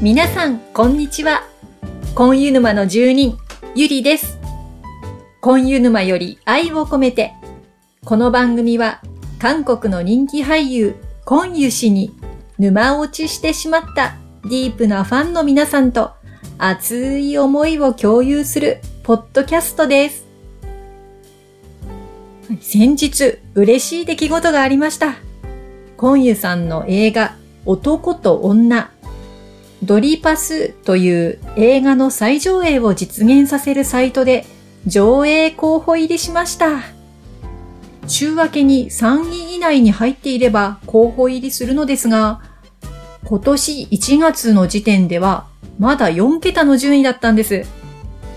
皆さん、こんにちは。コンユ沼の住人、ゆりです。コンユ沼より愛を込めて、この番組は、韓国の人気俳優、コンユ氏に沼落ちしてしまったディープなファンの皆さんと熱い思いを共有するポッドキャストです。先日、嬉しい出来事がありました。コンユさんの映画、男と女ドリパスという映画の再上映を実現させるサイトで上映候補入りしました。週明けに3位以内に入っていれば候補入りするのですが、今年1月の時点ではまだ4桁の順位だったんです。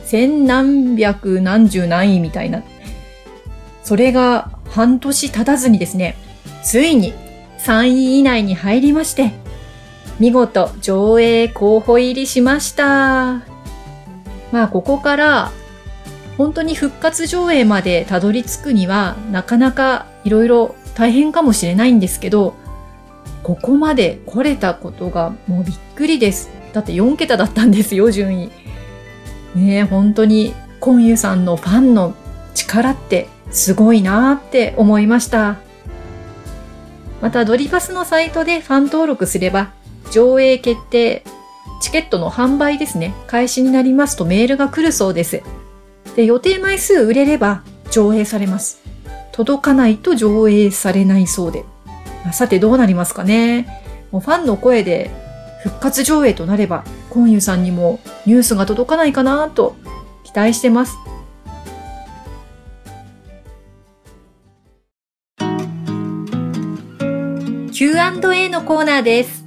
千何百何十何位みたいな。それが半年経たずにですね、ついに3位以内に入りまして、見事上映候補入りしました。まあここから本当に復活上映までたどり着くにはなかなかいろいろ大変かもしれないんですけど、ここまで来れたことがもうびっくりです。だって4桁だったんですよ、順位。ねえ、本当にコンユさんのファンの力ってすごいなーって思いました。またドリパスのサイトでファン登録すれば上映決定、チケットの販売ですね、開始になりますとメールが来るそうです。で、予定枚数売れれば上映されます。届かないと上映されないそうで。さてどうなりますかね。もうファンの声で復活上映となれば、コンユさんにもニュースが届かないかなと期待してます。Q&A のコーナーです。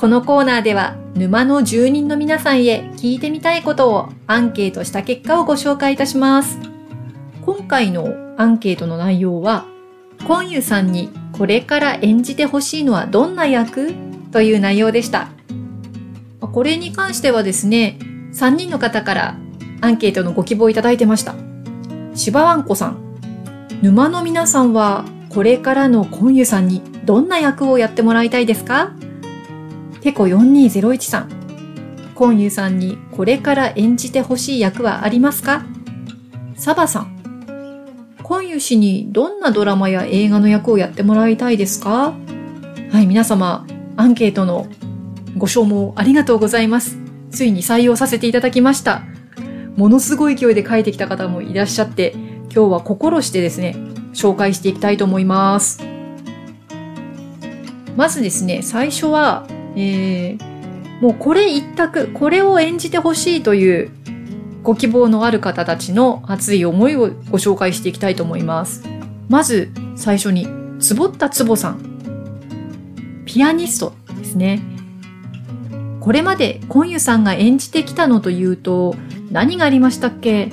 このコーナーでは沼の住人の皆さんへ聞いてみたいことをアンケートした結果をご紹介いたします。今回のアンケートの内容は、コンユさんにこれから演じてほしいのはどんな役という内容でした。これに関してはですね、3人の方からアンケートのご希望いただいてました。芝わんこさん。沼の皆さんはこれからのコンユさんにどんな役をやってもらいたいですか？ペコ4201さん。コンユさんにこれから演じてほしい役はありますか？サバさん。コンユ氏にどんなドラマや映画の役をやってもらいたいですか？はい、皆様、アンケートのご消耗ありがとうございます。ついに採用させていただきました。ものすごい勢いで書いてきた方もいらっしゃって、今日は心してですね、紹介していきたいと思います。まずですね、最初は、えー、もうこれ一択、これを演じてほしいというご希望のある方たちの熱い思いをご紹介していきたいと思います。まず最初に、つぼったつぼさん。ピアニストですね。これまでコンユさんが演じてきたのというと、何がありましたっけ？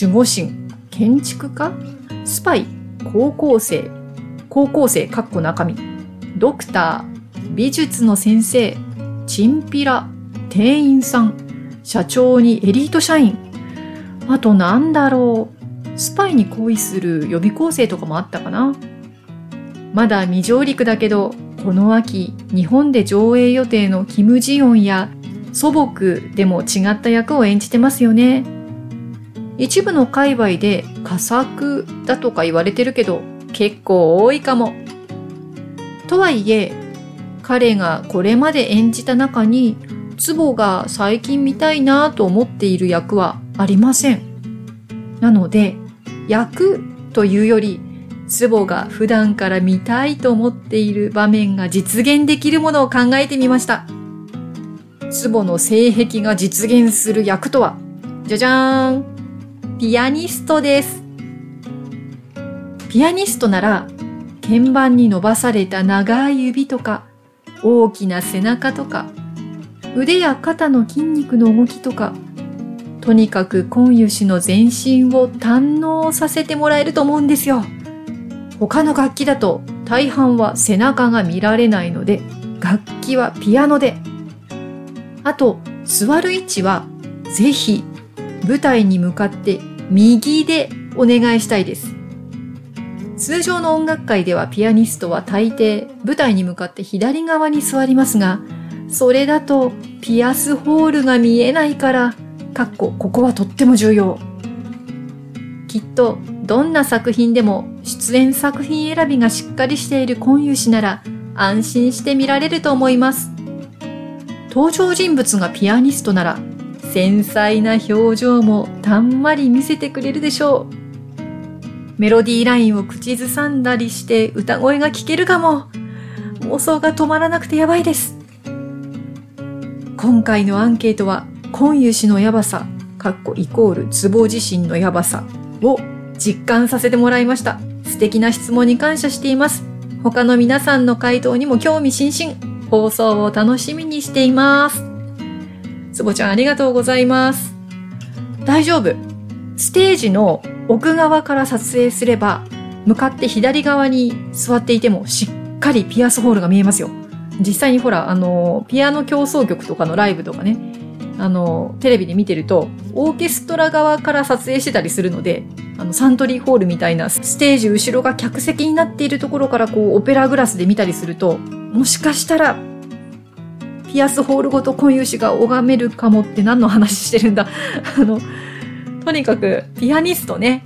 守護神、建築家、スパイ、高校生、高校生かっこ中身、ドクター、美術の先生、チンピラ、店員さん、社長にエリート社員。あとなんだろう。スパイに恋する予備校生とかもあったかな。まだ未上陸だけど、この秋、日本で上映予定のキム・ジヨンや祖母でも違った役を演じてますよね。一部の界隈で佳作だとか言われてるけど、結構多いかも。とはいえ、彼がこれまで演じた中に、ツボが最近見たいなと思っている役はありません。なので、役というより、ツボが普段から見たいと思っている場面が実現できるものを考えてみました。ツボの性癖が実現する役とは、じゃじゃーんピアニストです。ピアニストなら、鍵盤に伸ばされた長い指とか、大きな背中とか、腕や肩の筋肉の動きとか、とにかく今湯氏の全身を堪能させてもらえると思うんですよ。他の楽器だと大半は背中が見られないので、楽器はピアノで。あと、座る位置はぜひ舞台に向かって右でお願いしたいです。通常の音楽会ではピアニストは大抵舞台に向かって左側に座りますが、それだとピアスホールが見えないから、かっこここはとっても重要。きっとどんな作品でも出演作品選びがしっかりしている今湯氏なら安心して見られると思います。登場人物がピアニストなら繊細な表情もたんまり見せてくれるでしょう。メロディーラインを口ずさんだりして歌声が聞けるかも。妄想が止まらなくてやばいです。今回のアンケートは、今湯氏のやばさ、かっこイコールツボ自身のやばさを実感させてもらいました。素敵な質問に感謝しています。他の皆さんの回答にも興味津々。放送を楽しみにしています。つぼちゃんありがとうございます。大丈夫。ステージの奥側から撮影すれば、向かって左側に座っていてもしっかりピアスホールが見えますよ。実際にほら、あの、ピアノ競争曲とかのライブとかね、あの、テレビで見てると、オーケストラ側から撮影してたりするので、あの、サントリーホールみたいなステージ後ろが客席になっているところからこう、オペラグラスで見たりすると、もしかしたら、ピアスホールごと今有志が拝めるかもって何の話してるんだ あの、とにかく、ピアニストね。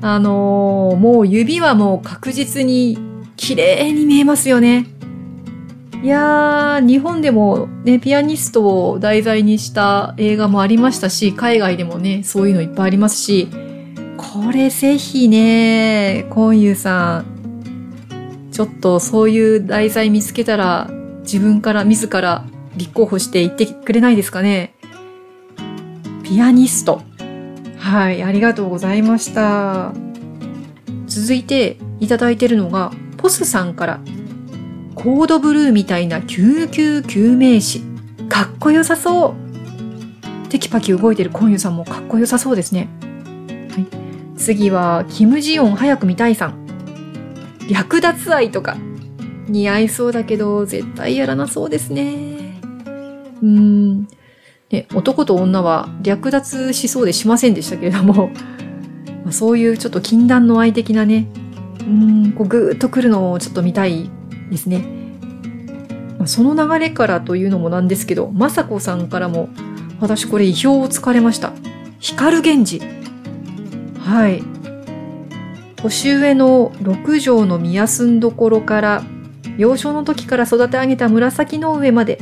あのー、もう指はもう確実に綺麗に見えますよね。いやー、日本でもね、ピアニストを題材にした映画もありましたし、海外でもね、そういうのいっぱいありますし、これぜひね、コンユさん、ちょっとそういう題材見つけたら、自分から自ら立候補して言ってくれないですかね。ピアニスト。はい、ありがとうございました。続いていただいてるのが、ポスさんから、コードブルーみたいな救急救命士。かっこよさそう。テキパキ動いてるコンユさんもかっこよさそうですね。はい、次は、キム・ジヨン早く見たいさん。略奪愛とか。似合いそうだけど、絶対やらなそうですね。うーん。ね、男と女は略奪しそうでしませんでしたけれども、まあ、そういうちょっと禁断の愛的なね、うん、こうぐーっと来るのをちょっと見たいですね。まあ、その流れからというのもなんですけど、まさこさんからも、私これ意表をつかれました。光源氏。はい。年上の六条の宮住んどころから、幼少の時から育て上げた紫の上まで、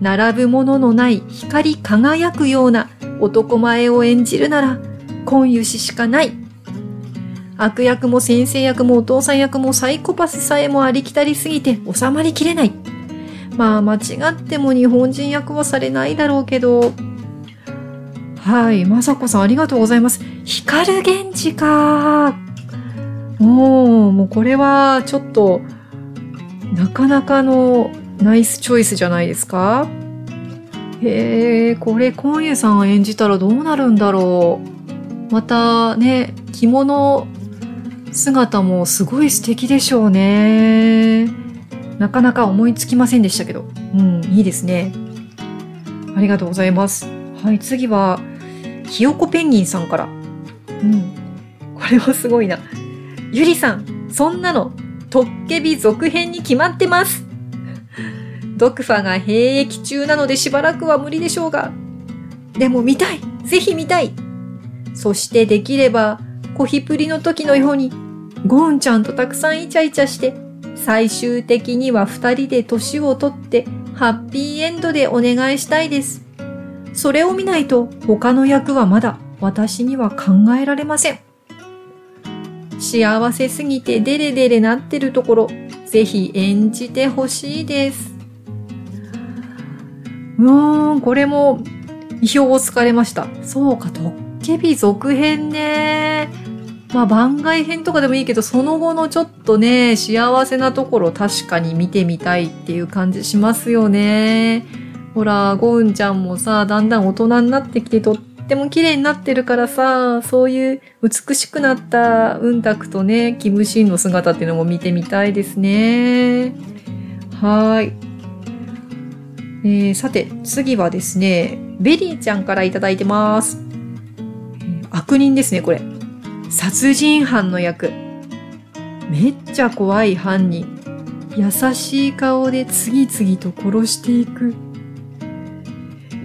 並ぶもののない光り輝くような男前を演じるなら、今湯ししかない。悪役も先生役もお父さん役もサイコパスさえもありきたりすぎて収まりきれない。まあ間違っても日本人役はされないだろうけど。はい、まさこさんありがとうございます。光源氏か。もう、もうこれはちょっと、なかなかのナイスチョイスじゃないですか？へえ、これ、今夜さん演じたらどうなるんだろう。またね、着物姿もすごい素敵でしょうね。なかなか思いつきませんでしたけど。うん、いいですね。ありがとうございます。はい、次は、ひよこペンギンさんから。うん。これはすごいな。ゆりさん、そんなの、トッケビ続編に決まってます。ドクファが兵役中なのでしばらくは無理でしょうが。でも見たいぜひ見たいそしてできれば、コヒプリの時のように、ゴーンちゃんとたくさんイチャイチャして、最終的には二人で年を取って、ハッピーエンドでお願いしたいです。それを見ないと他の役はまだ私には考えられません。幸せすぎてデレデレなってるところ、ぜひ演じてほしいです。うーん、これも意表をつかれました。そうか、トッケビ続編ね。まあ番外編とかでもいいけど、その後のちょっとね、幸せなところ確かに見てみたいっていう感じしますよね。ほら、ゴウンちゃんもさ、だんだん大人になってきてとっても綺麗になってるからさ、そういう美しくなったウンタクとね、キムシンの姿っていうのも見てみたいですね。はい。えー、さて、次はですね、ベリーちゃんからいただいてます。悪人ですね、これ。殺人犯の役。めっちゃ怖い犯人。優しい顔で次々と殺していく。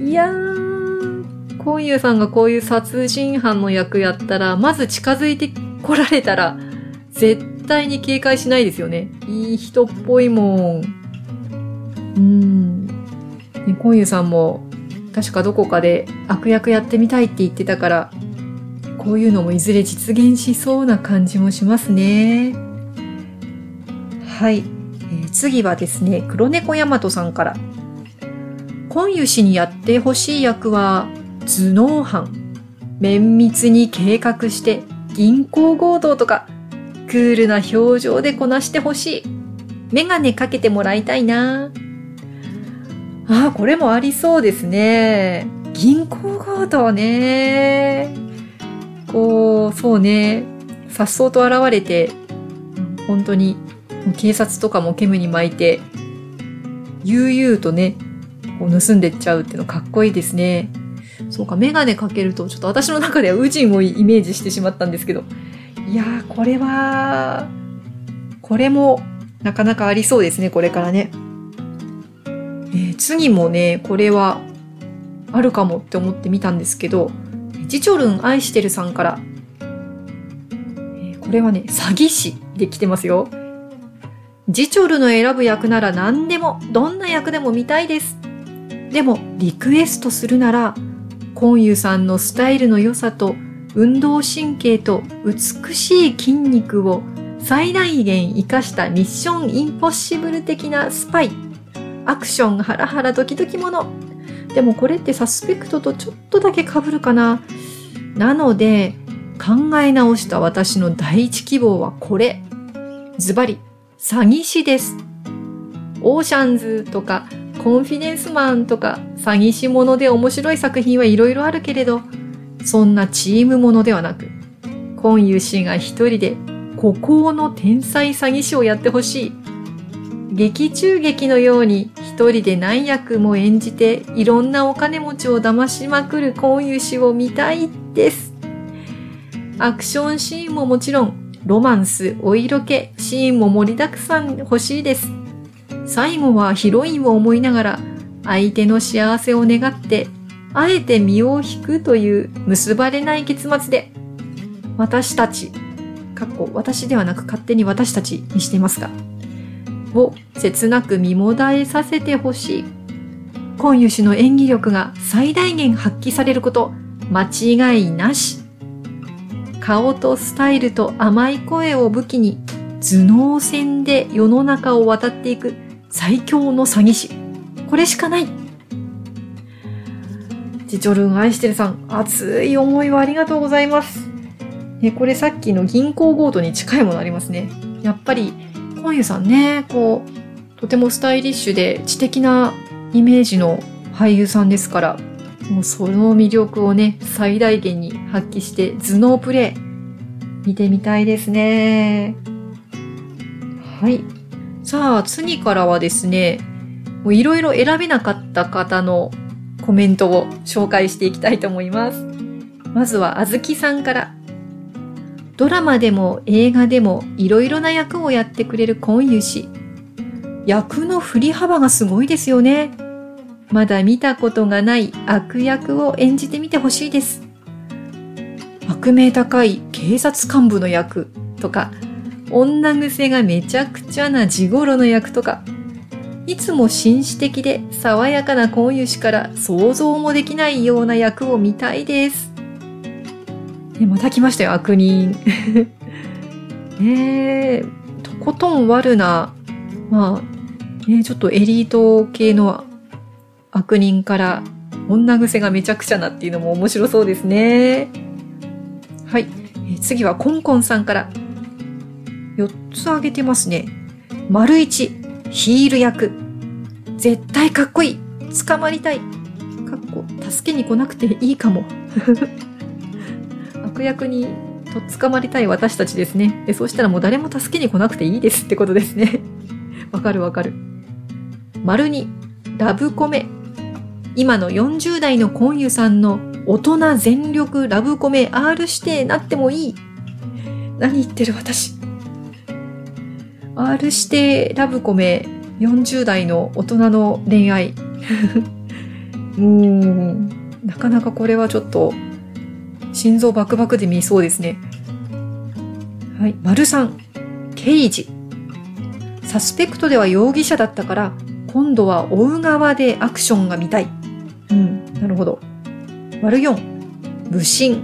いやー、コンユさんがこういう殺人犯の役やったら、まず近づいて来られたら、絶対に警戒しないですよね。いい人っぽいもん。うん。ね、コンユさんも、確かどこかで悪役やってみたいって言ってたから、こういうのもいずれ実現しそうな感じもしますね。はい。えー、次はですね、黒猫ヤマトさんから。今湯氏にやってほしい役は、頭脳犯。綿密に計画して銀行強盗とか、クールな表情でこなしてほしい。メガネかけてもらいたいな。あ、これもありそうですね。銀行強盗ね。こう、そうね。さっそうと現れて、本当に警察とかも煙に巻いて、悠々とね、こう盗んでっちゃうっていうのかっこいいですね。そうか、メガネかけると、ちょっと私の中ではウジンをイメージしてしまったんですけど。いやー、これは、これもなかなかありそうですね、これからね。次もね、これはあるかもって思ってみたんですけど、ジチョルン愛してるさんから、えー、これはね、詐欺師で来てますよ。ジチョルの選ぶ役なら何でも、どんな役でも見たいです。でも、リクエストするなら、コンユさんのスタイルの良さと、運動神経と美しい筋肉を最大限活かしたミッションインポッシブル的なスパイ。アクションハラハラドキドキもの。でもこれってサスペクトとちょっとだけ被るかな。なので、考え直した私の第一希望はこれ。ズバリ、詐欺師です。オーシャンズとかコンフィデンスマンとか詐欺師もので面白い作品はいろいろあるけれど、そんなチームものではなく、今湯氏が一人で孤高の天才詐欺師をやってほしい。劇中劇のように一人で何役も演じていろんなお金持ちを騙しまくる今湯氏を見たいです。アクションシーンももちろんロマンス、お色気、シーンも盛りだくさん欲しいです。最後はヒロインを思いながら相手の幸せを願ってあえて身を引くという結ばれない結末で私たち、かっこ私ではなく勝手に私たちにしていますが、を切なく身もだえさせてほしい。今湯氏の演技力が最大限発揮されること、間違いなし。顔とスタイルと甘い声を武器に頭脳戦で世の中を渡っていく最強の詐欺師。これしかない。ジチョルン愛してるさん、熱い思いをありがとうございます。ね、これさっきの銀行強盗に近いものありますね。やっぱり、コンユさんね、こう、とてもスタイリッシュで知的なイメージの俳優さんですから、もうその魅力をね、最大限に発揮して頭脳プレイ、見てみたいですね。はい。さあ、次からはですね、いろいろ選べなかった方のコメントを紹介していきたいと思います。まずは、あずきさんから。ドラマでも映画でもいろいろな役をやってくれるコンユ氏。役の振り幅がすごいですよね。まだ見たことがない悪役を演じてみてほしいです。悪名高い警察幹部の役とか、女癖がめちゃくちゃな地頃の役とか、いつも紳士的で爽やかな婚友氏から想像もできないような役を見たいです。えまた来ましたよ、悪人。えー、とことん悪な、まあ、ね、ちょっとエリート系の悪人から女癖がめちゃくちゃなっていうのも面白そうですね。はい。え次はコンコンさんから4つ挙げてますね。丸1、ヒール役。絶対かっこいい。捕まりたい。かっこ、助けに来なくていいかも。悪役にとっ捕まりたい私たちですね。でそうしたらもう誰も助けに来なくていいですってことですね。わかるわかる。丸2、ラブコメ。今の40代のコンユさんの大人全力ラブコメ R 指定なってもいい。何言ってる私。R 指定ラブコメ40代の大人の恋愛。うーん。なかなかこれはちょっと、心臓バクバクで見そうですね。はい。丸3。刑事。サスペクトでは容疑者だったから、今度は追う側でアクションが見たい。うん。なるほど。丸4。武神。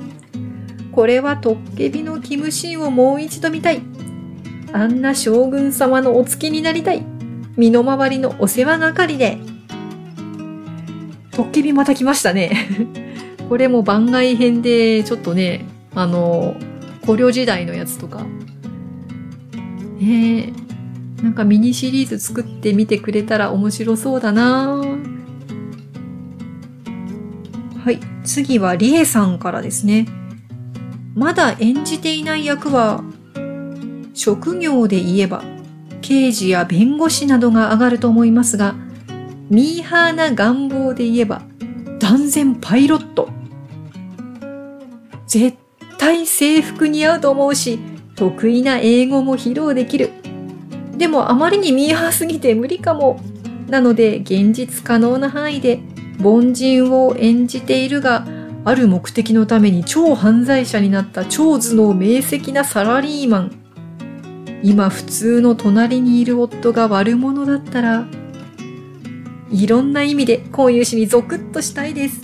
これはトッケビのキムシンをもう一度見たい。あんな将軍様のお付きになりたい。身の回りのお世話係で。トッケビまた来ましたね。これも番外編で、ちょっとね、あの、古領時代のやつとか。えー、なんかミニシリーズ作ってみてくれたら面白そうだなはい。次はリエさんからですね。まだ演じていない役は、職業で言えば刑事や弁護士などが上がると思いますが、ミーハーな願望で言えば、断然パイロット。絶対制服似合うと思うし、得意な英語も披露できる。でもあまりにミーハーすぎて無理かも。なので現実可能な範囲で凡人を演じているが、ある目的のために超犯罪者になった超頭脳明晰なサラリーマン。今普通の隣にいる夫が悪者だったら、いろんな意味で婚友氏にゾクッとしたいです。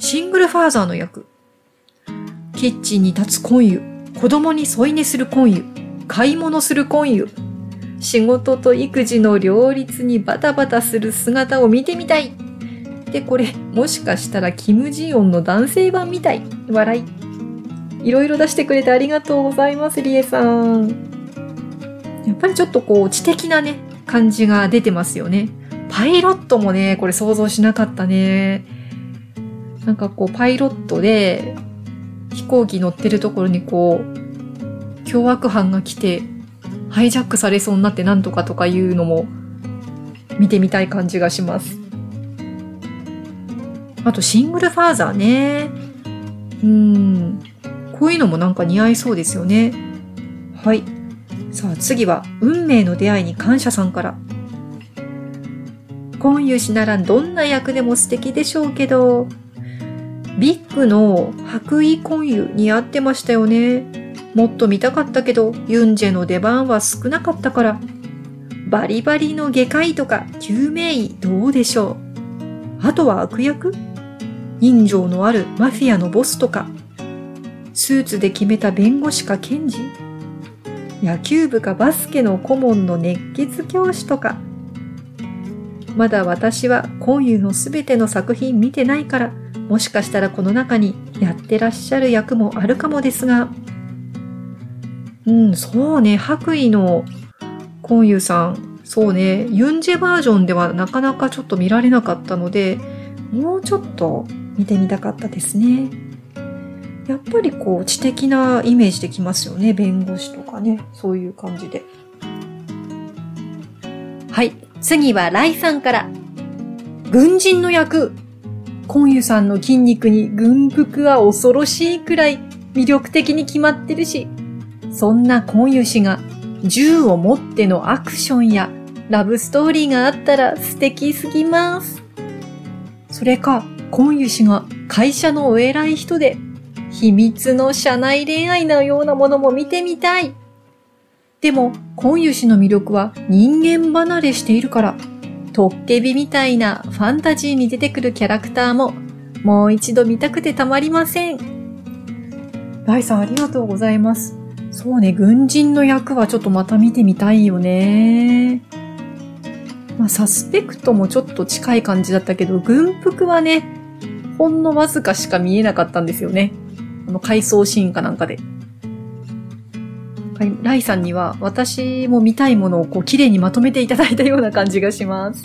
シングルファーザーの役。キッチンに立つ婚友、子供に添い寝する婚友、買い物する婚友、仕事と育児の両立にバタバタする姿を見てみたい。で、これ、もしかしたらキム・ジヨンの男性版みたい。笑い。いろいろ出してくれてありがとうございます、りえさん。やっぱりちょっとこう、知的なね、感じが出てますよね。パイロットもね、これ想像しなかったね。なんかこう、パイロットで、飛行機乗ってるところにこう、凶悪犯が来て、ハイジャックされそうになってなんとかとかいうのも、見てみたい感じがします。あと、シングルファーザーね。うん。こういうのもなんか似合いそうですよね。はい。さあ次は、運命の出会いに感謝さんから。婚友氏ならどんな役でも素敵でしょうけど、ビッグの白衣婚友似合ってましたよね。もっと見たかったけど、ユンジェの出番は少なかったから。バリバリの外科医とか救命医どうでしょう。あとは悪役？人情のあるマフィアのボスとか。スーツで決めた弁護士か検事。野球部かバスケの顧問の熱血教師とか。まだ私は今湯のすべての作品見てないから。もしかしたらこの中にやってらっしゃる役もあるかもですがうんそうね白衣の今湯さんそうねユンジェバージョンではなかなかちょっと見られなかったのでもうちょっと見てみたかったですね。やっぱりこう知的なイメージできますよね。弁護士とかね。そういう感じで。はい。次はライさんから。軍人の役。コンユさんの筋肉に軍服は恐ろしいくらい魅力的に決まってるし、そんなコンユ氏が銃を持ってのアクションやラブストーリーがあったら素敵すぎます。それか、コンユ氏が会社のお偉い人で秘密の社内恋愛のようなものも見てみたい。でも、今湯氏の魅力は人間離れしているから、トッケビみたいなファンタジーに出てくるキャラクターも、もう一度見たくてたまりません。ライさんありがとうございます。そうね、軍人の役はちょっとまた見てみたいよね。まあ、サスペクトもちょっと近い感じだったけど、軍服はね、ほんのわずかしか見えなかったんですよね。あの、回想シーンかなんかで。はい、ライさんには私も見たいものをこう綺麗にまとめていただいたような感じがします。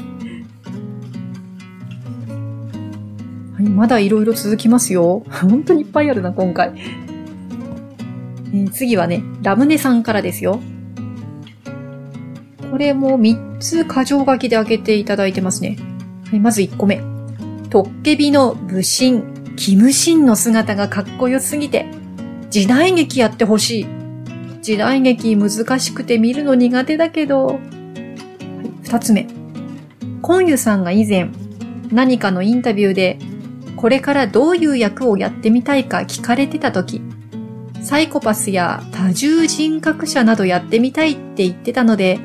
はい、まだいろいろ続きますよ。本当にいっぱいあるな、今回。えー、次はね、ラムネさんからですよ。これも3つ箇条書きで開けていただいてますね。はい、まず1個目。トッケビの武神キムシンの姿がかっこよすぎて、時代劇やってほしい。時代劇難しくて見るの苦手だけど。二つ目。コンユさんが以前、何かのインタビューで、これからどういう役をやってみたいか聞かれてた時、サイコパスや多重人格者などやってみたいって言ってたので、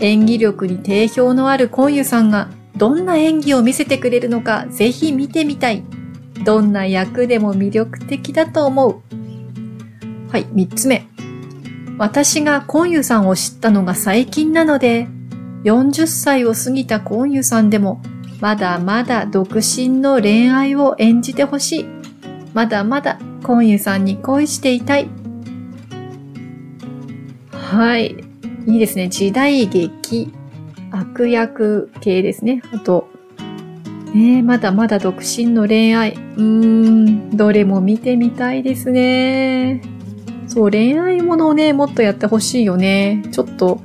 演技力に定評のあるコンユさんがどんな演技を見せてくれるのかぜひ見てみたい。どんな役でも魅力的だと思う。はい、三つ目。私がコンユさんを知ったのが最近なので、40歳を過ぎたコンユさんでも、まだまだ独身の恋愛を演じてほしい。まだまだコンユさんに恋していたい。はい。いいですね。時代劇、悪役系ですね。あと、ねまだまだ独身の恋愛。うーん、どれも見てみたいですね。そう、恋愛ものをね、もっとやってほしいよね。ちょっと、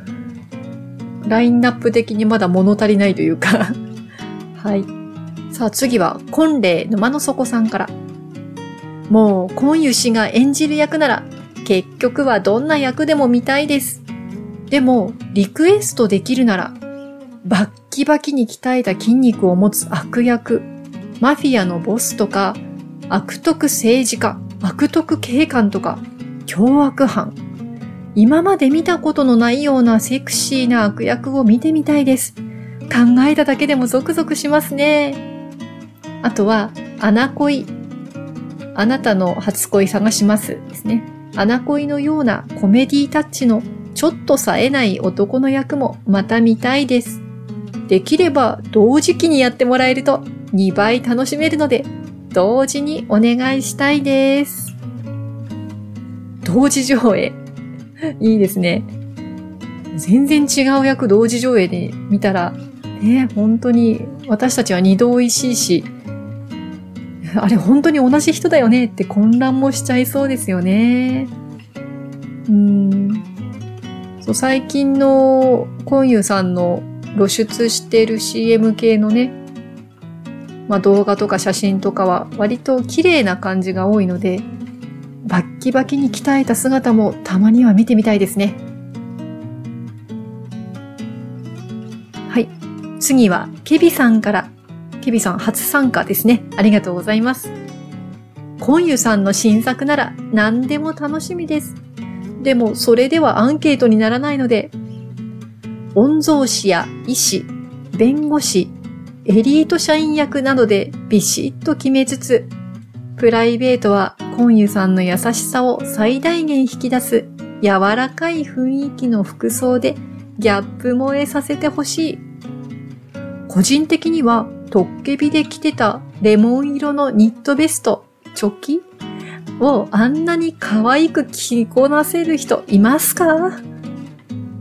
ラインナップ的にまだ物足りないというか はい。さあ次は、婚礼沼の底さんから。もう、今湯氏が演じる役なら、結局はどんな役でも見たいです。でも、リクエストできるなら、バッキバキに鍛えた筋肉を持つ悪役、マフィアのボスとか、悪徳政治家、悪徳警官とか、凶悪犯。今まで見たことのないようなセクシーな悪役を見てみたいです。考えただけでもゾクゾクしますね。あとは、アナ恋。あなたの初恋探しますですね。アナ恋のようなコメディタッチのちょっと冴えない男の役もまた見たいです。できれば同時期にやってもらえると2倍楽しめるので、同時にお願いしたいです。同時上映。いいですね。全然違う役同時上映で見たら、ね、本当に私たちは二度美味しいし、あれ本当に同じ人だよねって混乱もしちゃいそうですよね。うん。そう最近のコンユさんの露出してる CM 系のね、まあ動画とか写真とかは割と綺麗な感じが多いので、バッキバキに鍛えた姿もたまには見てみたいですね。はい。次は、ケビさんから。ケビさん初参加ですね。ありがとうございます。コンユさんの新作なら何でも楽しみです。でも、それではアンケートにならないので、御曹司や医師、弁護士、エリート社員役などでビシッと決めつつ、プライベートはコンユさんの優しさを最大限引き出す柔らかい雰囲気の服装でギャップ萌えさせてほしい。個人的にはトッケビで着てたレモン色のニットベスト、チョキ？をあんなに可愛く着こなせる人いますか？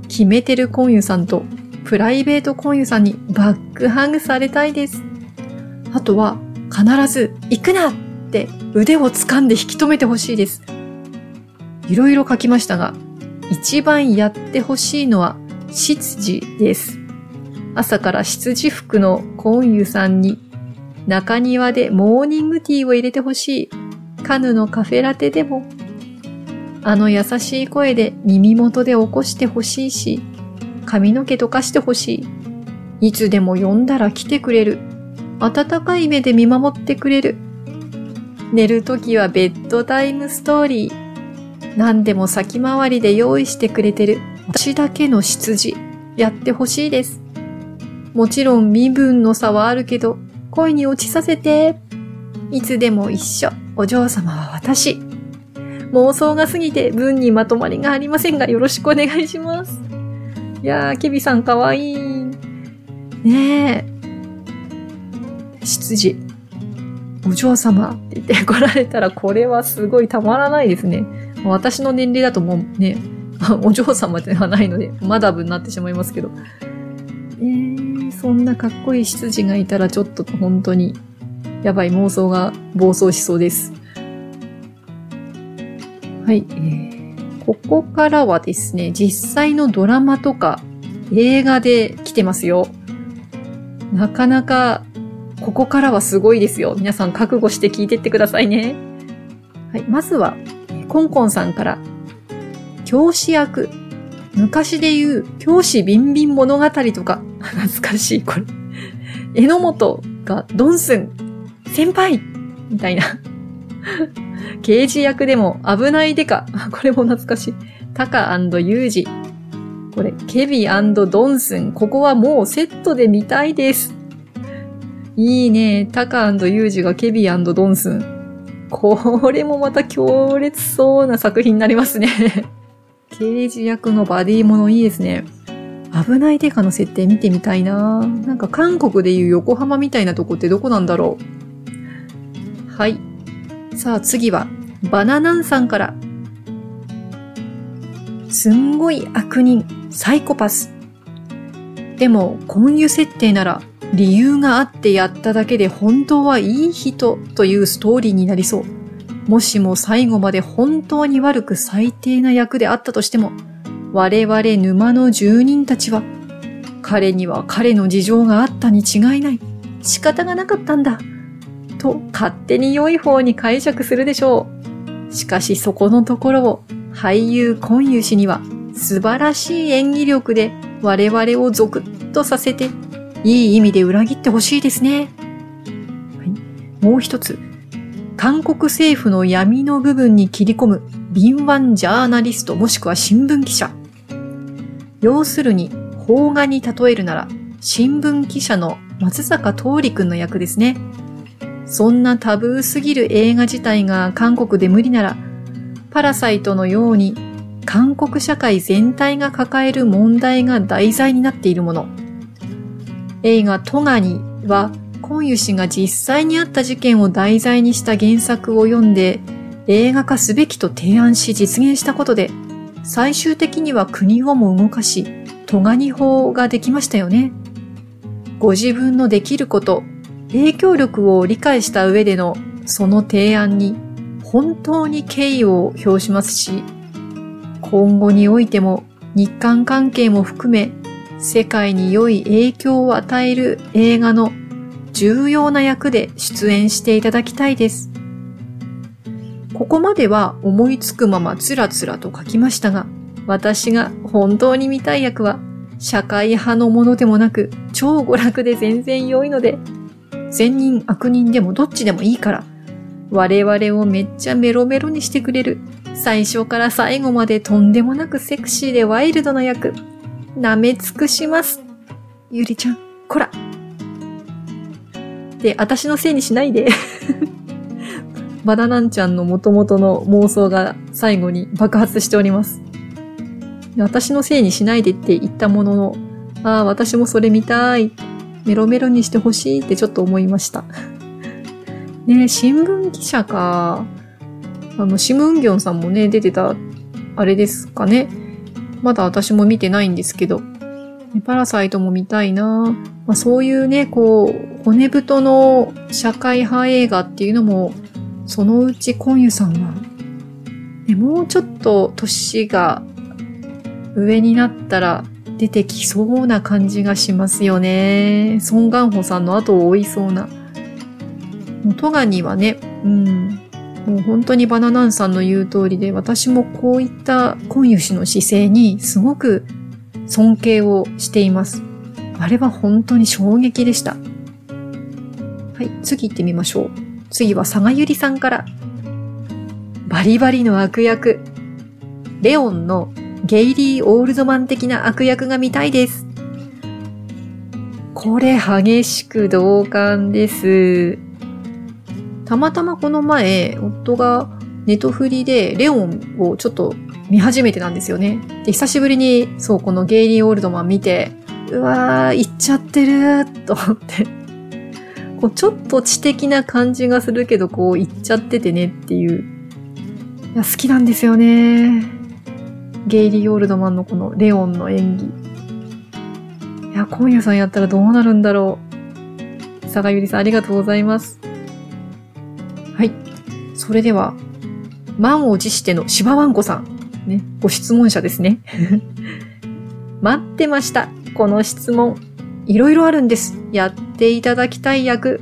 決めてるコンユさんとプライベートコンユさんにバックハグされたいです。あとは必ず行くなって腕を掴んで引き止めてほしいです。いろいろ書きましたが、一番やってほしいのは執事です。朝から羊服のコンユさんに中庭でモーニングティーを入れてほしい。カヌのカフェラテでも。あの優しい声で耳元で起こしてほしいし、髪の毛溶かしてほしい。いつでも呼んだら来てくれる。温かい目で見守ってくれる。寝るときはベッドタイムストーリー。何でも先回りで用意してくれてる。私だけの執事。やってほしいです。もちろん身分の差はあるけど、恋に落ちさせて。いつでも一緒。お嬢様は私。妄想が過ぎて文にまとまりがありませんが、よろしくお願いします。いやー、ケビさんかわいい。ねえ。執事。お嬢様って言って 来られたら、これはすごいたまらないですね。私の年齢だともうね、お嬢様ではないので、マダブになってしまいますけど。えー、そんなかっこいい執事がいたらちょっと本当にやばい妄想が暴走しそうです。はい、えー、ここからはですね、実際のドラマとか映画で来てますよ。なかなか、ここからはすごいですよ。皆さん覚悟して聞いてってくださいね。はい、まずは、コンコンさんから、教師役。昔で言う、教師ビンビン物語とか、懐かしい、これ。榎本がドンスン、先輩みたいな。刑事役でも危ないデカ。これも懐かしい。タカユージ。これ、ケビドンスン。ここはもうセットで見たいです。いいね。タカユージがケビドンスン。これもまた強烈そうな作品になりますね。刑事役のバディものいいですね。危ないデカの設定見てみたいななんか韓国でいう横浜みたいなとこってどこなんだろうはい。さあ次は、バナナンさんから。すんごい悪人、サイコパス。でも、婚湯設定なら、理由があってやっただけで本当はいい人というストーリーになりそう。もしも最後まで本当に悪く最低な役であったとしても、我々沼の住人たちは、彼には彼の事情があったに違いない。仕方がなかったんだ。と勝手に良い方に解釈するでしょう。しかしそこのところを俳優コンユ氏には素晴らしい演技力で我々をゾクッとさせていい意味で裏切ってほしいですね。はい、もう一つ、韓国政府の闇の部分に切り込む敏腕ジャーナリストもしくは新聞記者。要するに、邦画に例えるなら、新聞記者の松坂桃李くんの役ですね。そんなタブーすぎる映画自体が韓国で無理なら、パラサイトのように韓国社会全体が抱える問題が題材になっているもの。映画トガニは、コンユ氏が実際にあった事件を題材にした原作を読んで、映画化すべきと提案し実現したことで、最終的には国をも動かし、トガニ法ができましたよね。ご自分のできること、影響力を理解した上でのその提案に本当に敬意を表しますし、今後においても日韓関係も含め世界に良い影響を与える映画の重要な役で出演していただきたいです。ここまでは思いつくままつらつらと書きましたが、私が本当に見たい役は社会派のものでもなく超娯楽で全然良いので、善人悪人でもどっちでもいいから、我々をめっちゃメロメロにしてくれる最初から最後までとんでもなくセクシーでワイルドな役、舐め尽くします。ゆりちゃん、こら。で、私のせいにしないで バナナンちゃんの元々の妄想が最後に爆発しております。私のせいにしないでって言ったものの、ああ、私もそれ見たい。メロメロにしてほしいってちょっと思いました。ね新聞記者か。あの、シムンギョンさんもね、出てた、あれですかね。まだ私も見てないんですけど、パラサイトも見たいなまあ、そういうね、こう、骨太の社会派映画っていうのも、そのうちコンユさんは、ね、もうちょっと年が上になったら出てきそうな感じがしますよね。ソン・ガンホさんの後を追いそうな。トガニはね、うん、もう本当にバナナンさんの言う通りで、私もこういったコンユ氏の姿勢にすごく尊敬をしています。あれは本当に衝撃でした。はい、次行ってみましょう。次は佐賀ゆりさんから。バリバリの悪役。レオンのゲイリー・オールドマン的な悪役が見たいです。これ激しく同感です。たまたまこの前、夫がネトフリでレオンをちょっと見始めてなんですよね。で、久しぶりに、そう、このゲイリー・オールドマン見て、うわー、行っちゃってると思って。こう、ちょっと知的な感じがするけど、こう、行っちゃっててねっていう。いや、好きなんですよね。ゲイリー・オールドマンのこのレオンの演技。いや、今夜さんやったらどうなるんだろう。佐賀ゆりさんありがとうございます。それでは、満を持しての芝ワンコさん。ね、ご質問者ですね。待ってました。この質問。いろいろあるんです。やっていただきたい役。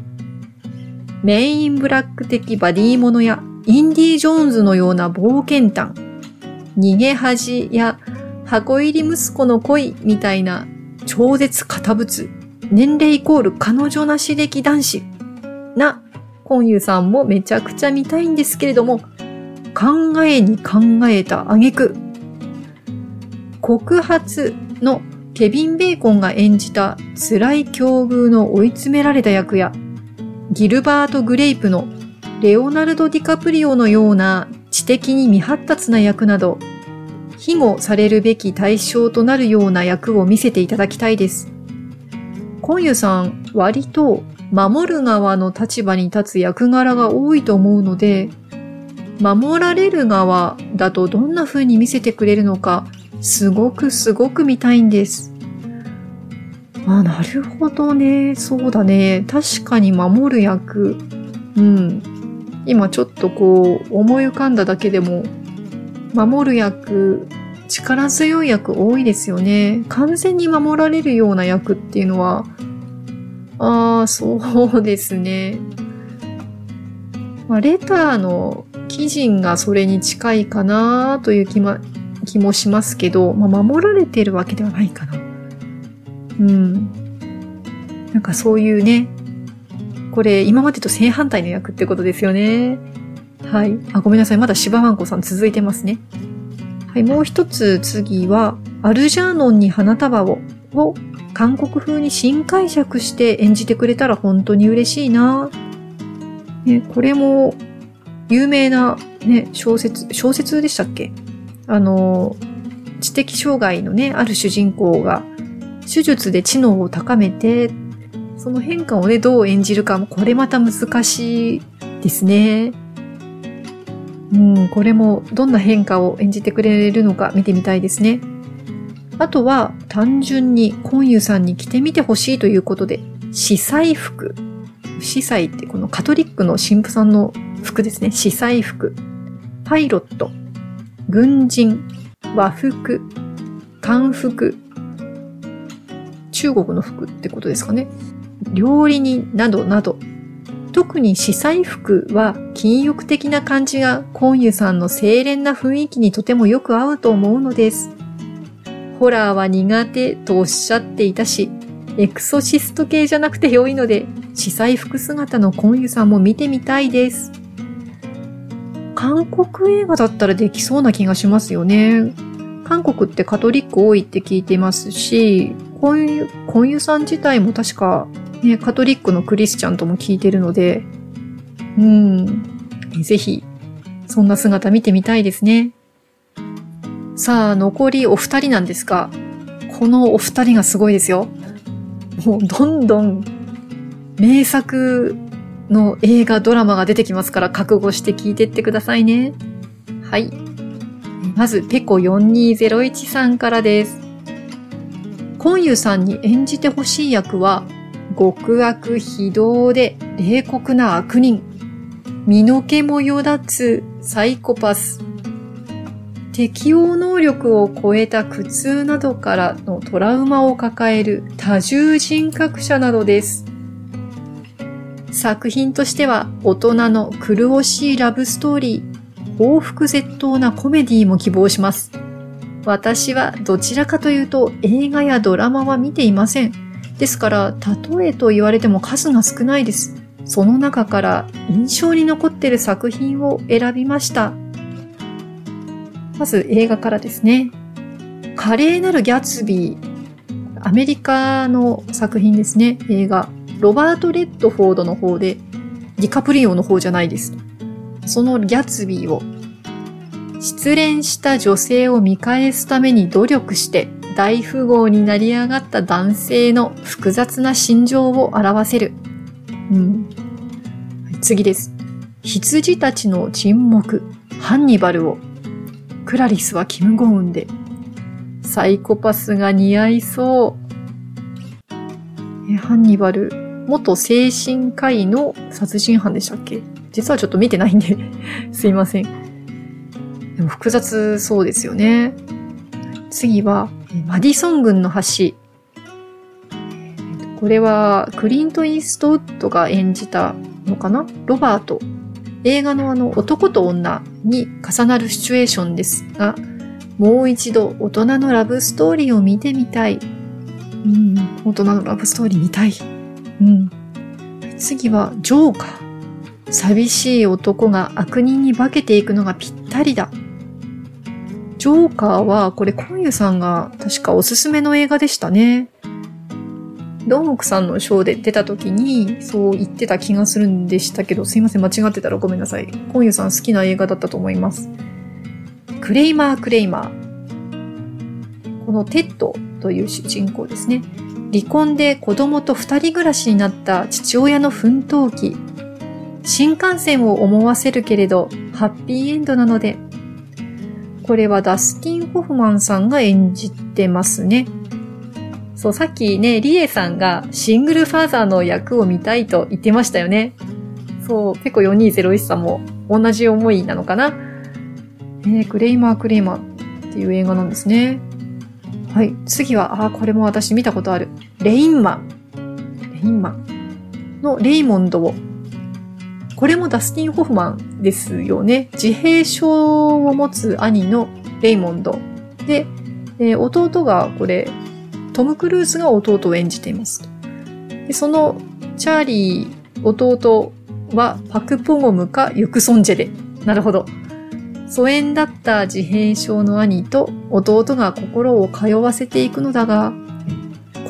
メインブラック的バディものや、インディ・ジョーンズのような冒険譚。逃げ恥や箱入り息子の恋みたいな超絶堅物、年齢イコール彼女なし歴男子な、コンユさんもめちゃくちゃ見たいんですけれども、考えに考えた挙句、告発のケビン・ベーコンが演じた辛い境遇の追い詰められた役や、ギルバート・グレイプのレオナルド・ディカプリオのような知的に未発達な役など、庇護されるべき対象となるような役を見せていただきたいです。コンユさん、割と守る側の立場に立つ役柄が多いと思うので、守られる側だとどんな風に見せてくれるのか、すごくすごく見たいんです。あ、なるほどね。そうだね。確かに守る役。うん。今ちょっとこう思い浮かんだだけでも守る役力強い役多いですよね。完全に守られるような役っていうのはああ、そうですね。まあ、レターの基人がそれに近いかなという気,、ま、気もしますけど、まあ、守られてるわけではないかな。うん。なんかそういうね、これ今までと正反対の役ってことですよね。はい。あ、ごめんなさい。まだ芝ワンコさん続いてますね。はい。もう一つ次は、アルジャーノンに花束をを韓国風に新解釈して演じてくれたら本当に嬉しいな。ね、これも有名な、ね、小説、小説でしたっけ？あの、知的障害のね、ある主人公が手術で知能を高めて、その変化をね、どう演じるかも、これまた難しいですね。うん、これもどんな変化を演じてくれるのか見てみたいですね。あとは単純にコンユさんに着てみてほしいということで、司祭服。司祭ってこのカトリックの神父さんの服ですね。司祭服。パイロット。軍人。和服。漢服。中国の服ってことですかね。料理人などなど。特に司祭服は禁欲的な感じがコンユさんの清廉な雰囲気にとてもよく合うと思うのです。ホラーは苦手とおっしゃっていたし、エクソシスト系じゃなくて良いので、司祭服姿のコンユさんも見てみたいです。韓国映画だったらできそうな気がしますよね。韓国ってカトリック多いって聞いてますし、コンユ、コンユさん自体も確か、ね、カトリックのクリスチャンとも聞いてるので、うん、ぜひ、そんな姿見てみたいですね。さあ、残りお二人なんですが、このお二人がすごいですよ。もうどんどん名作の映画、ドラマが出てきますから覚悟して聞いてってくださいね。はい。まず、ペコ4201さんからです。コンユさんに演じてほしい役は、極悪非道で冷酷な悪人、身の毛もよだつサイコパス、適応能力を超えた苦痛などからのトラウマを抱える多重人格者などです。作品としては大人の苦しいラブストーリー、報復絶倒なコメディも希望します。私はどちらかというと映画やドラマは見ていません。ですから、例えと言われても数が少ないです。その中から印象に残っている作品を選びました。まず映画からですね。華麗なるギャツビー。アメリカの作品ですね。映画。ロバート・レッドフォードの方で、ディカプリオの方じゃないです。そのギャツビーを、失恋した女性を見返すために努力して大富豪になり上がった男性の複雑な心情を表せる。うん。次です。羊たちの沈黙、ハンニバルをクラリスはキム・ゴウンで、サイコパスが似合いそう。えハンニバル、元精神科医の殺人犯でしたっけ？実はちょっと見てないんで すいません。でも複雑そうですよね。次は、マディソン軍の橋。これは、クリント・イーストウッドが演じたのかな？ロバート映画のあの男と女に重なるシチュエーションですが、もう一度大人のラブストーリーを見てみたい。うん、大人のラブストーリー見たい。うん。次は、ジョーカー。寂しい男が悪人に化けていくのがぴったりだ。ジョーカーは、これ、コンユさんが確かおすすめの映画でしたね。ドンクさんのショーで出た時に、そう言ってた気がするんでしたけど、すいません、間違ってたらごめんなさい。コンユさん好きな映画だったと思います。クレイマー・クレイマー。このテッドという主人公ですね。離婚で子供と二人暮らしになった父親の奮闘記。新幹線を思わせるけれど、ハッピーエンドなので。これはダスティン・ホフマンさんが演じてますね。そう、さっきね、リエさんがシングルファーザーの役を見たいと言ってましたよね。そう、結構4201さんも同じ思いなのかな。えー、クレイマークレイマーっていう映画なんですね。はい。次は、あ、これも私見たことある。レインマン。レインマンのレイモンドを。これもダスティン・ホフマンですよね。自閉症を持つ兄のレイモンド。で、で弟がこれ、トム・クルーズが弟を演じています。でそのチャーリー弟はパク・ポゴムかユクソンジェで。なるほど。疎遠だった自閉症の兄と弟が心を通わせていくのだが、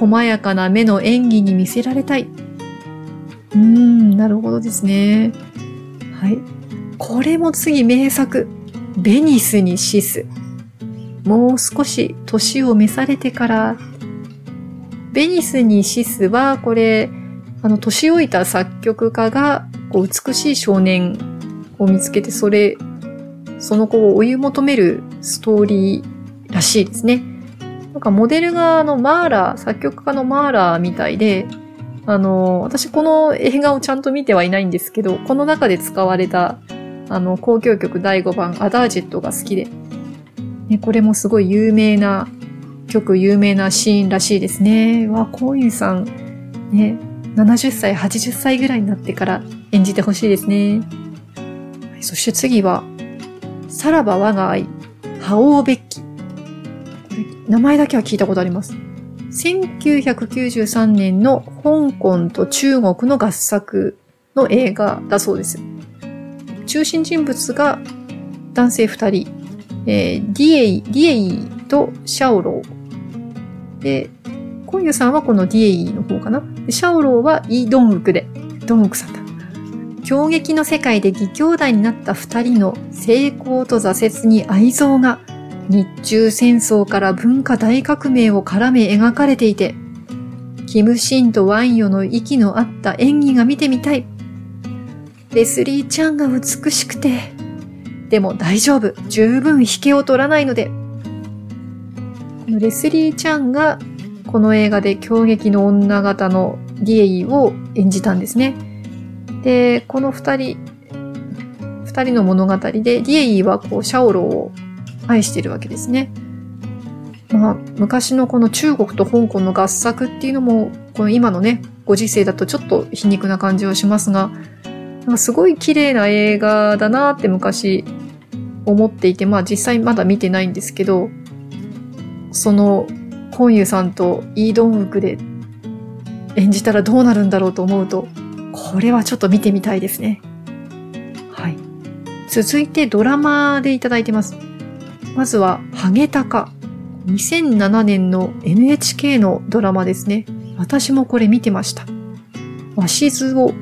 細やかな目の演技に見せられたい。うーん、なるほどですね。はい。これも次名作。ベニスにシス。もう少し年を召されてから。ベニスにシスは、これ、あの、年老いた作曲家が、こう、美しい少年を見つけて、それその子を追い求めるストーリーらしいですね。なんかモデルがあのマーラー、作曲家のマーラーみたいで、あの、私この映画をちゃんと見てはいないんですけど、この中で使われたあの、交響曲第5番アダージェットが好きで、ね、これもすごい有名な曲、有名なシーンらしいですね。わ、コーユさん、ね、70歳、80歳ぐらいになってから演じてほしいですね。そして次は、さらば我が愛、覇王ベッキ。名前だけは聞いたことあります。1993年の香港と中国の合作の映画だそうです。中心人物が男性二人、えー、ディエイ、ディエイとシャオロー。で、コンユさんはこのディエイの方かな？シャオローはイ・ドンウクで、ドンウクさんだ。衝撃の世界で義兄弟になった二人の成功と挫折に愛憎が日中戦争から文化大革命を絡め描かれていて、キムシンとワンヨの息の合った演技が見てみたい。レスリーちゃんが美しくて、でも大丈夫。十分引けを取らないので。レスリーちゃんがこの映画で狂撃の女型のディエイを演じたんですね。で、この二人、二人の物語で、ディエイはこう、シャオロを愛してるわけですね。まあ、昔のこの中国と香港の合作っていうのも、この今のね、ご時世だとちょっと皮肉な感じはしますが、なんかすごい綺麗な映画だなって昔思っていて、まあ実際まだ見てないんですけど、その、コンユさんとイードンウクで演じたらどうなるんだろうと思うと、これはちょっと見てみたいですね。はい。続いてドラマでいただいてます。まずは、ハゲタカ。2007年の NHK のドラマですね。私もこれ見てました。鷲津を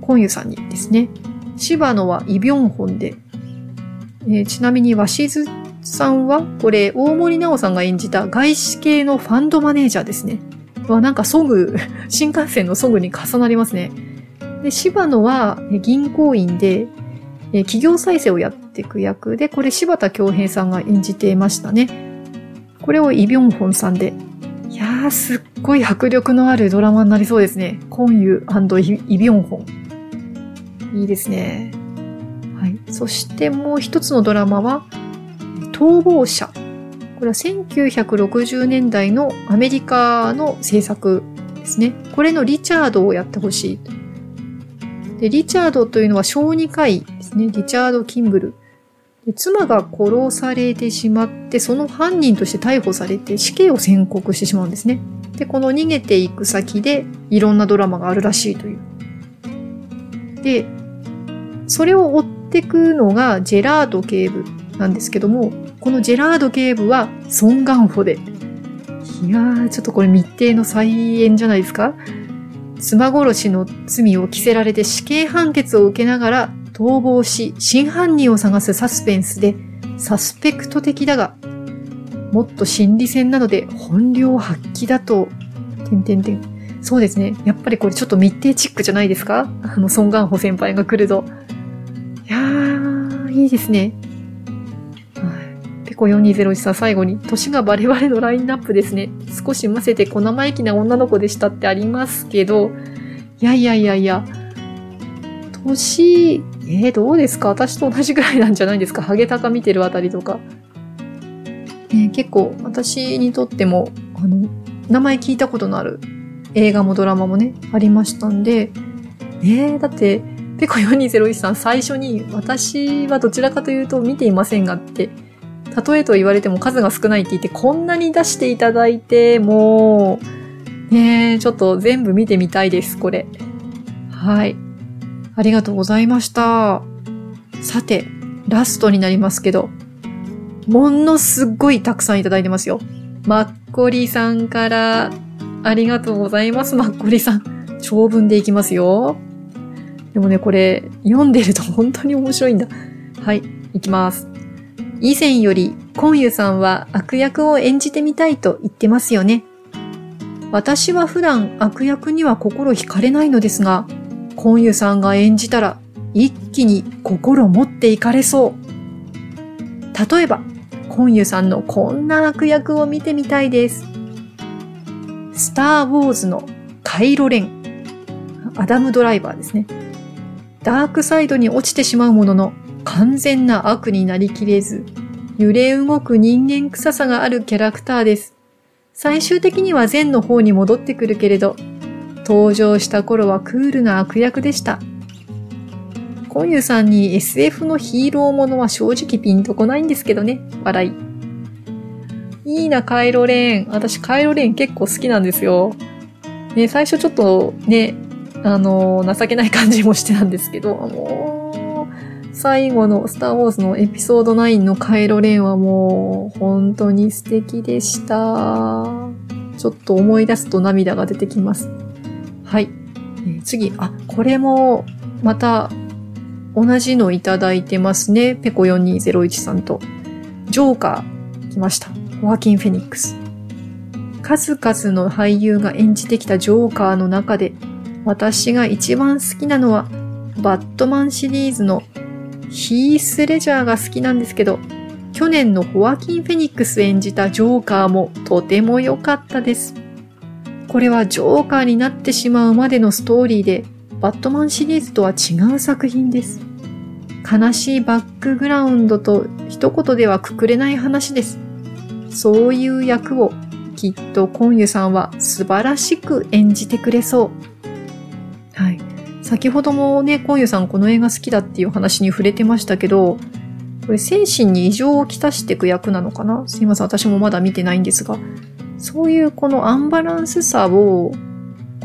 コンユさんにですね。芝野はイ・ビョンホンで、えー、ちなみに鷲津さんは、これ、大森直さんが演じた外資系のファンドマネージャーですね。は、なんかソグ、新幹線のソグに重なりますね。で、柴野は銀行員で、企業再生をやっていく役で、これ柴田恭平さんが演じていましたね。これをイ・ビョンホンさんで。いやー、すっごい迫力のあるドラマになりそうですね。コンユイ・ビョンホン。いいですね。はい。そしてもう一つのドラマは、逃亡者。これは1960年代のアメリカの制作ですね。これのリチャードをやってほしい。で、リチャードというのは小児科医ですね。リチャード・キンブル。妻が殺されてしまって、その犯人として逮捕されて死刑を宣告してしまうんですね。で、この逃げていく先でいろんなドラマがあるらしいという。で、それを追っていくのがジェラード警部なんですけども、このジェラード警部はソン・ガンホで。いやー、ちょっとこれ密偵の再演じゃないですか？妻殺しの罪を着せられて死刑判決を受けながら逃亡し、真犯人を探すサスペンスで、サスペクト的だが、もっと心理戦なので本領発揮だと、てんてんてん。そうですね。やっぱりこれちょっと密偵チックじゃないですか？あの、ソン・ガンホ先輩が来ると。いやー、いいですね。ペコ4201さん最後に、年がバレバレのラインナップですね。少し混ぜて小生意気な女の子でしたってありますけど、い。やい。やい。やい。や、年、えー、どうですか私と同じぐらい。なんじゃない。ですかハゲタカ見てるあたりとか。ね、結構私にとっても、あの、名前聞い。たことのある映画もドラマもね、ありましたんで、えー、だって、ペコ4201さん最初に私はどちらかとい。うと見てい。ませんがって、例えと言われても数が少ないって言ってこんなに出していただいて、もう、ねちょっと全部見てみたいです、これ。はい。ありがとうございました。さて、ラストになりますけど、ものすっごいたくさんいただいてますよ。マッコリさんから、ありがとうございます、マッコリさん。長文でいきますよ。でもね、これ、読んでると本当に面白いんだ。はい、いきます。以前より、コンユさんは悪役を演じてみたいと言ってますよね。私は普段悪役には心惹かれないのですが、コンユさんが演じたら一気に心持っていかれそう。例えば、コンユさんのこんな悪役を見てみたいです。スター・ウォーズのカイロレン。アダム・ドライバーですね。ダークサイドに落ちてしまうものの完全な悪になりきれず、揺れ動く人間臭さがあるキャラクターです。最終的には善の方に戻ってくるけれど、登場した頃はクールな悪役でした。コンユさんに SF のヒーローものは正直ピンとこないんですけどね。笑い。いいな、カイロレーン。私、カイロレーン結構好きなんですよ。ね、最初ちょっとね、あの、情けない感じもしてたんですけど、もう、最後のスターウォーズのエピソード9のカイロレンはもう、本当に素敵でした。ちょっと思い出すと涙が出てきます。はい。次、あ、これも、また、同じのいただいてますね。ペコ4201さんと。ジョーカー、来ました。ホアキン・フェニックス。数々の俳優が演じてきたジョーカーの中で、私が一番好きなのは、バットマンシリーズのヒース・レジャーが好きなんですけど、去年のホアキン・フェニックス演じたジョーカーもとても良かったです。これはジョーカーになってしまうまでのストーリーで、バットマンシリーズとは違う作品です。悲しいバックグラウンドと一言ではくくれない話です。そういう役をきっとコンユさんは素晴らしく演じてくれそう。先ほどもね、コンユさんこの映画好きだっていう話に触れてましたけど、これ精神に異常をきたしていく役なのかな？すいません、私もまだ見てないんですが。そういうこのアンバランスさを、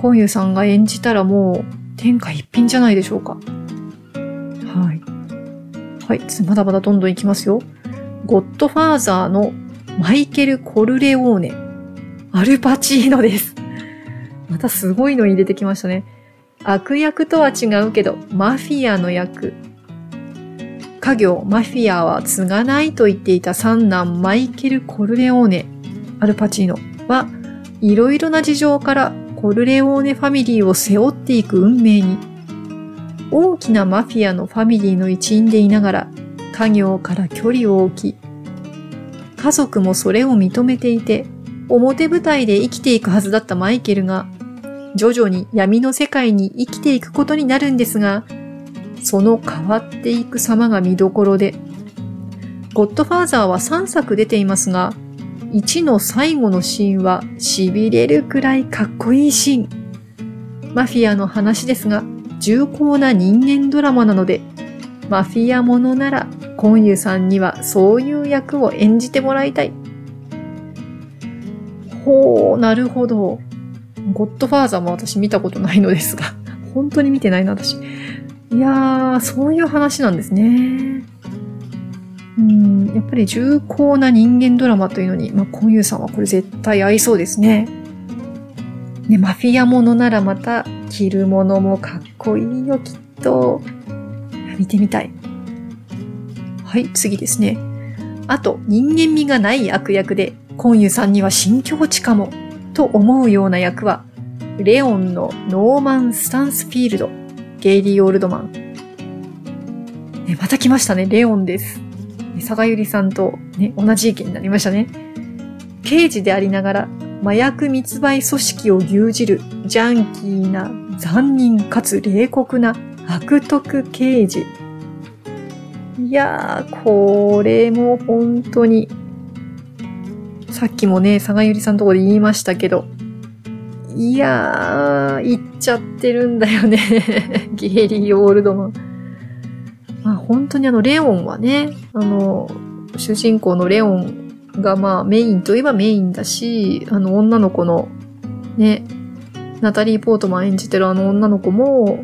コンユさんが演じたらもう天下一品じゃないでしょうか。はい。はい、まだまだどんどんいきますよ。ゴッドファーザーのマイケル・コルレオーネ。アルパチーノです。またすごいのに出てきましたね。悪役とは違うけど、マフィアの役。家業、マフィアは継がないと言っていた三男マイケル・コルレオーネ。アルパチーノはいろいろな事情からコルレオーネファミリーを背負っていく運命に大きなマフィアのファミリーの一員でいながら家業から距離を置き家族もそれを認めていて表舞台で生きていくはずだったマイケルが徐々に闇の世界に生きていくことになるんですがその変わっていく様が見どころでゴッドファーザーは3作出ていますが1の最後のシーンは痺れるくらいかっこいいシーン。マフィアの話ですが、重厚な人間ドラマなので、マフィアものならコンユさんにはそういう役を演じてもらいたい。ほう、なるほど。ゴッドファーザーも私見たことないのですが。本当に見てないな、私。いやー、そういう話なんですね。うん、やっぱり重厚な人間ドラマというのに、まあ、コンユーさんはこれ絶対合いそうですね。ね、マフィアものならまた、着るものもかっこいいよ、きっと。見てみたい。はい、次ですね。あと、人間味がない悪役で、コンユさんには新境地かも、と思うような役は、レオンのノーマン・スタンスフィールド、ゲイリー・オールドマン。ね、また来ましたね、レオンです。佐賀ゆりさんと、ね、同じ意見になりましたね。刑事でありながら、麻薬密売組織を牛耳る、ジャンキーな、残忍かつ冷酷な悪徳刑事。いやー、これも本当に、さっきもね、佐賀ゆりさんのとこで言いましたけど、いやー、言っちゃってるんだよね。ゲイリー・オールドマン。まあ本当にあの、レオンはね、あの、主人公のレオンがまあメインといえばメインだし、あの女の子のね、ナタリー・ポートマン演じてるあの女の子も、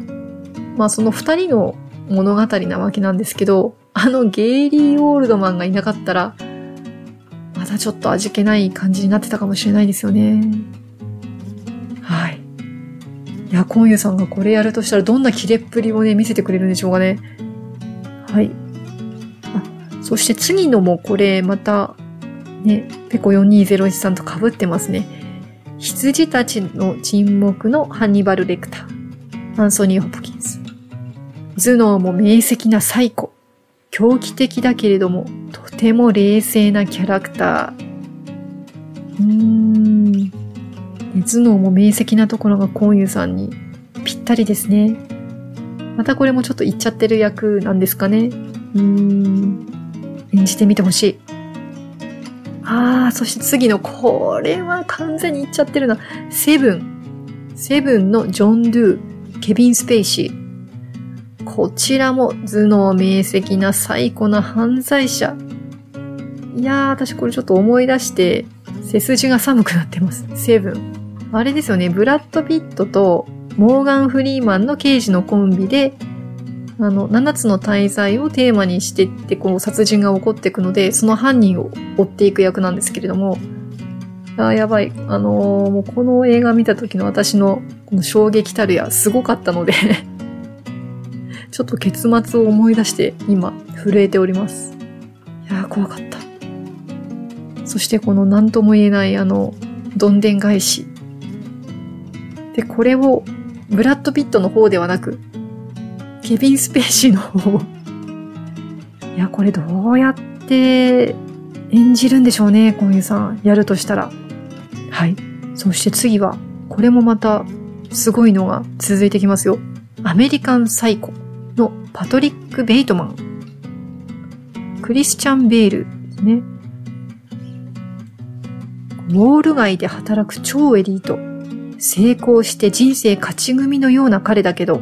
まあその二人の物語なわけなんですけど、あのゲイリー・オールドマンがいなかったら、だちょっと味気ない感じになってたかもしれないですよね。はい。いや、コンユさんがこれやるとしたらどんなキレっぷりをね、見せてくれるんでしょうかね。はい。あ、そして次のもこれまたね、ペコ4201さんと被ってますね。羊たちの沈黙のハンニバル・レクター。アンソニー・ホプキンス。頭脳も明晰なサイコ。狂気的だけれども、とても冷静なキャラクター。うーん。頭脳も明晰なところがコンユさんにぴったりですね。またこれもちょっと言っちゃってる役なんですかね。うーん。演じてみてほしい。ああ、そして次の、これは完全に言っちゃってるな。セブン。セブンのジョン・ドゥ、ケビン・スペイシー。こちらも頭脳明晰な最古な犯罪者。いやー、私これちょっと思い出して、背筋が寒くなってます。セブン。あれですよね、ブラッド・ピットとモーガン・フリーマンの刑事のコンビで、あの、7つの大罪をテーマにしてって、こう、殺人が起こっていくので、その犯人を追っていく役なんですけれども、あやばい。あのー、もうこの映画見た時の私のこの衝撃たるやすごかったので ちょっと結末を思い出して今震えております。いやー怖かった。そしてこの何とも言えないあの、どんでん返し。で、これをブラッド・ピットの方ではなく、ケビン・スペーシーの方。いや、これどうやって演じるんでしょうね、コンユさん。やるとしたら。はい。そして次は、これもまた、すごいのが続いてきますよ。アメリカン・サイコパトリック・ベイトマン。クリスチャン・ベールね。ウォール街で働く超エリート。成功して人生勝ち組のような彼だけど、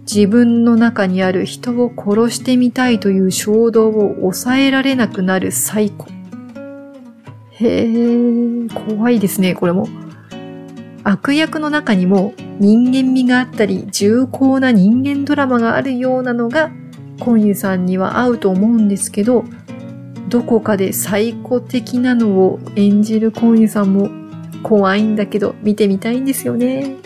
自分の中にある人を殺してみたいという衝動を抑えられなくなるサイコ。へえ、怖いですね、これも。悪役の中にも人間味があったり重厚な人間ドラマがあるようなのがコンユさんには合うと思うんですけど、どこかで最古的なのを演じるコンユさんも怖いんだけど見てみたいんですよね。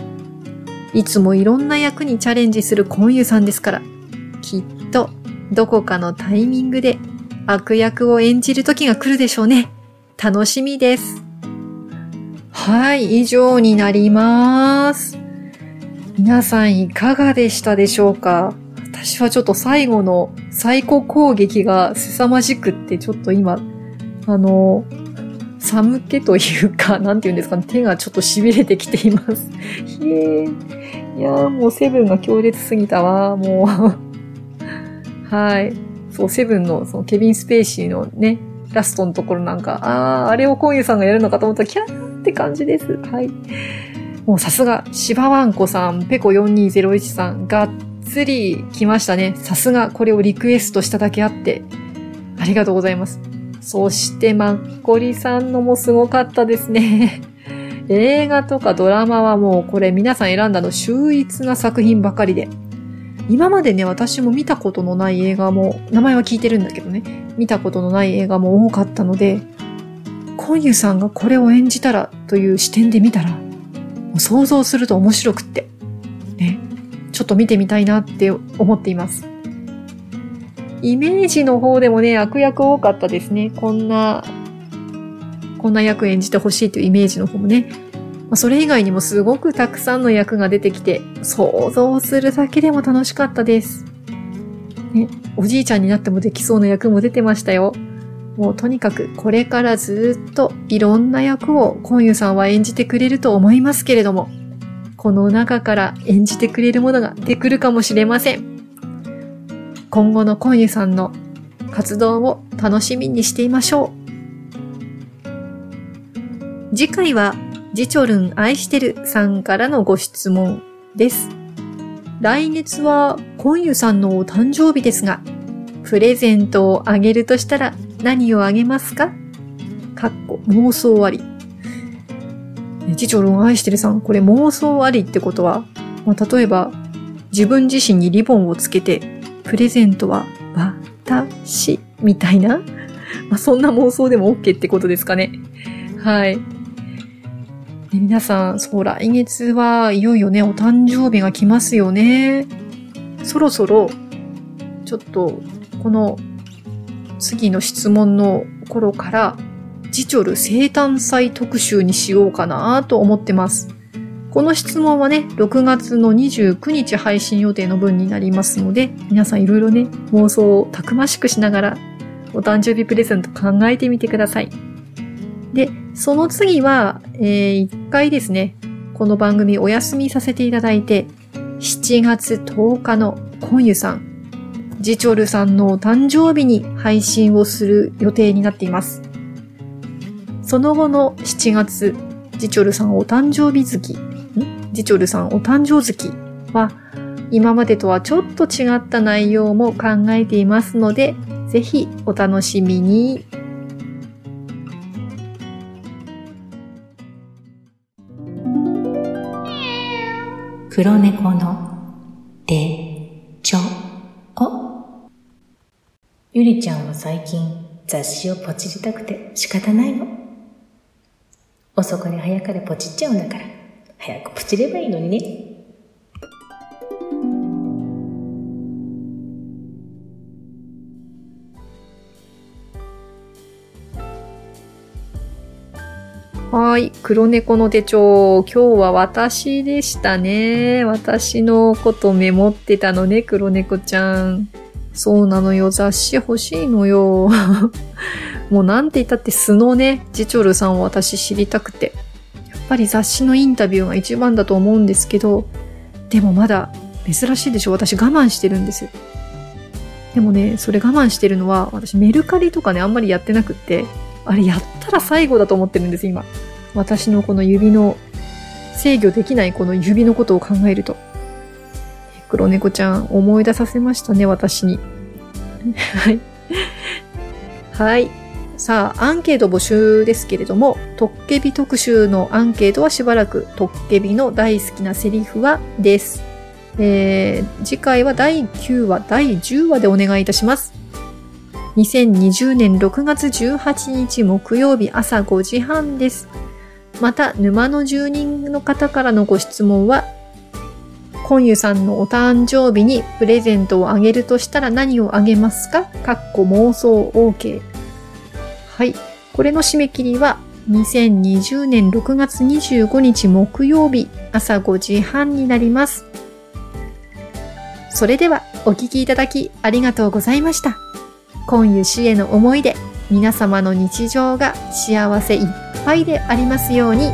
いつもいろんな役にチャレンジするコンユさんですから、きっとどこかのタイミングで悪役を演じる時が来るでしょうね。楽しみです。はい、以上になります。皆さんいかがでしたでしょうか？私はちょっと最後の最高攻撃が凄まじくってちょっと今、あの、寒気というか、なんて言うんですかね、手がちょっと痺れてきています。ひえー。いやーもうセブンが強烈すぎたわ、もう。はい。そう、セブンのそのケビン・スペーシーのね、ラストのところなんか、あー、あれをコンユさんがやるのかと思ったら、キャーって感じです。はい。もうさすが、シバワンコさん、ペコ4201さん、がっつり来ましたね。さすが、これをリクエストしただけあって、りがとうございます。そして、マッコリさんのもすごかったですね。映画とかドラマはもうこれ皆さん選んだの秀逸な作品ばかりで。今までね、私も見たことのない映画も、名前は聞いてるんだけどね、見たことのない映画も多かったので、コンユさんがこれを演じたらという視点で見たら、もう想像すると面白くって、ね、ちょっと見てみたいなって思っています。イメージの方でもね、悪役多かったですね。こんな、こんな役演じてほしいというイメージの方もね。まあ、それ以外にもすごくたくさんの役が出てきて、想像するだけでも楽しかったです。ね、おじいちゃんになってもできそうな役も出てましたよ。もうとにかくこれからずっといろんな役をコンユさんは演じてくれると思いますけれども、この中から演じてくれるものが出てくるかもしれません。今後のコンユさんの活動を楽しみにしていましょう。次回は、ジチョルン愛してるさんからのご質問です。来月はコンユさんのお誕生日ですが、プレゼントをあげるとしたら何をあげますか？かっこ妄想あり。ジチョルン愛してるさん、これ妄想ありってことは、まあ、例えば自分自身にリボンをつけてプレゼントは私みたいな、まあ、そんな妄想でも OK ってことですかね。はい。で皆さん、そう、来月はいよいよね、お誕生日が来ますよね。そろそろ、ちょっと、この次の質問の頃から、ジチョル生誕祭特集にしようかなと思ってます。この質問はね、6月の29日配信予定の分になりますので、皆さんいろいろね、妄想をたくましくしながら、お誕生日プレゼント考えてみてください。で、その次は、えー、一回ですね、この番組お休みさせていただいて、7月10日のコンユさん、ジチョルさんのお誕生日に配信をする予定になっています。その後の7月、ジチョルさんお誕生日月、ん？ジチョルさんお誕生月は、今までとはちょっと違った内容も考えていますので、ぜひお楽しみに。黒猫のゆりちゃんは最近雑誌をポチりたくて仕方ないの。遅かれ早かれポチっちゃうんだから、早くポチればいいのにね。はい。黒猫の手帳。今日は私でしたね。私のことメモってたのね、黒猫ちゃん。そうなのよ。雑誌欲しいのよ。もうなんて言ったって素のね、ジチョルさんを私知りたくて。やっぱり雑誌のインタビューが一番だと思うんですけど、でもまだ珍しいでしょ。私我慢してるんですよ。でもね、それ我慢してるのは、私メルカリとかね、あんまりやってなくって、あれやったら最後だと思ってるんです、今。私のこの指の、制御できないこの指のことを考えると。黒猫ちゃん、思い出させましたね、私に。はい。はい。さあ、アンケート募集ですけれども、トッケビ特集のアンケートはしばらく、トッケビの大好きなセリフは、です。えー、次回は第9話、第10話でお願いいたします。2020年6月18日木曜日朝5時半です。また、沼の住人の方からのご質問は、コンユさんのお誕生日にプレゼントをあげるとしたら何をあげますか？かっこ妄想 OK。はい。これの締め切りは、2020年6月25日木曜日朝5時半になります。それでは、お聞きいただきありがとうございました。今湯氏への思いで皆様の日常が幸せいっぱいでありますように。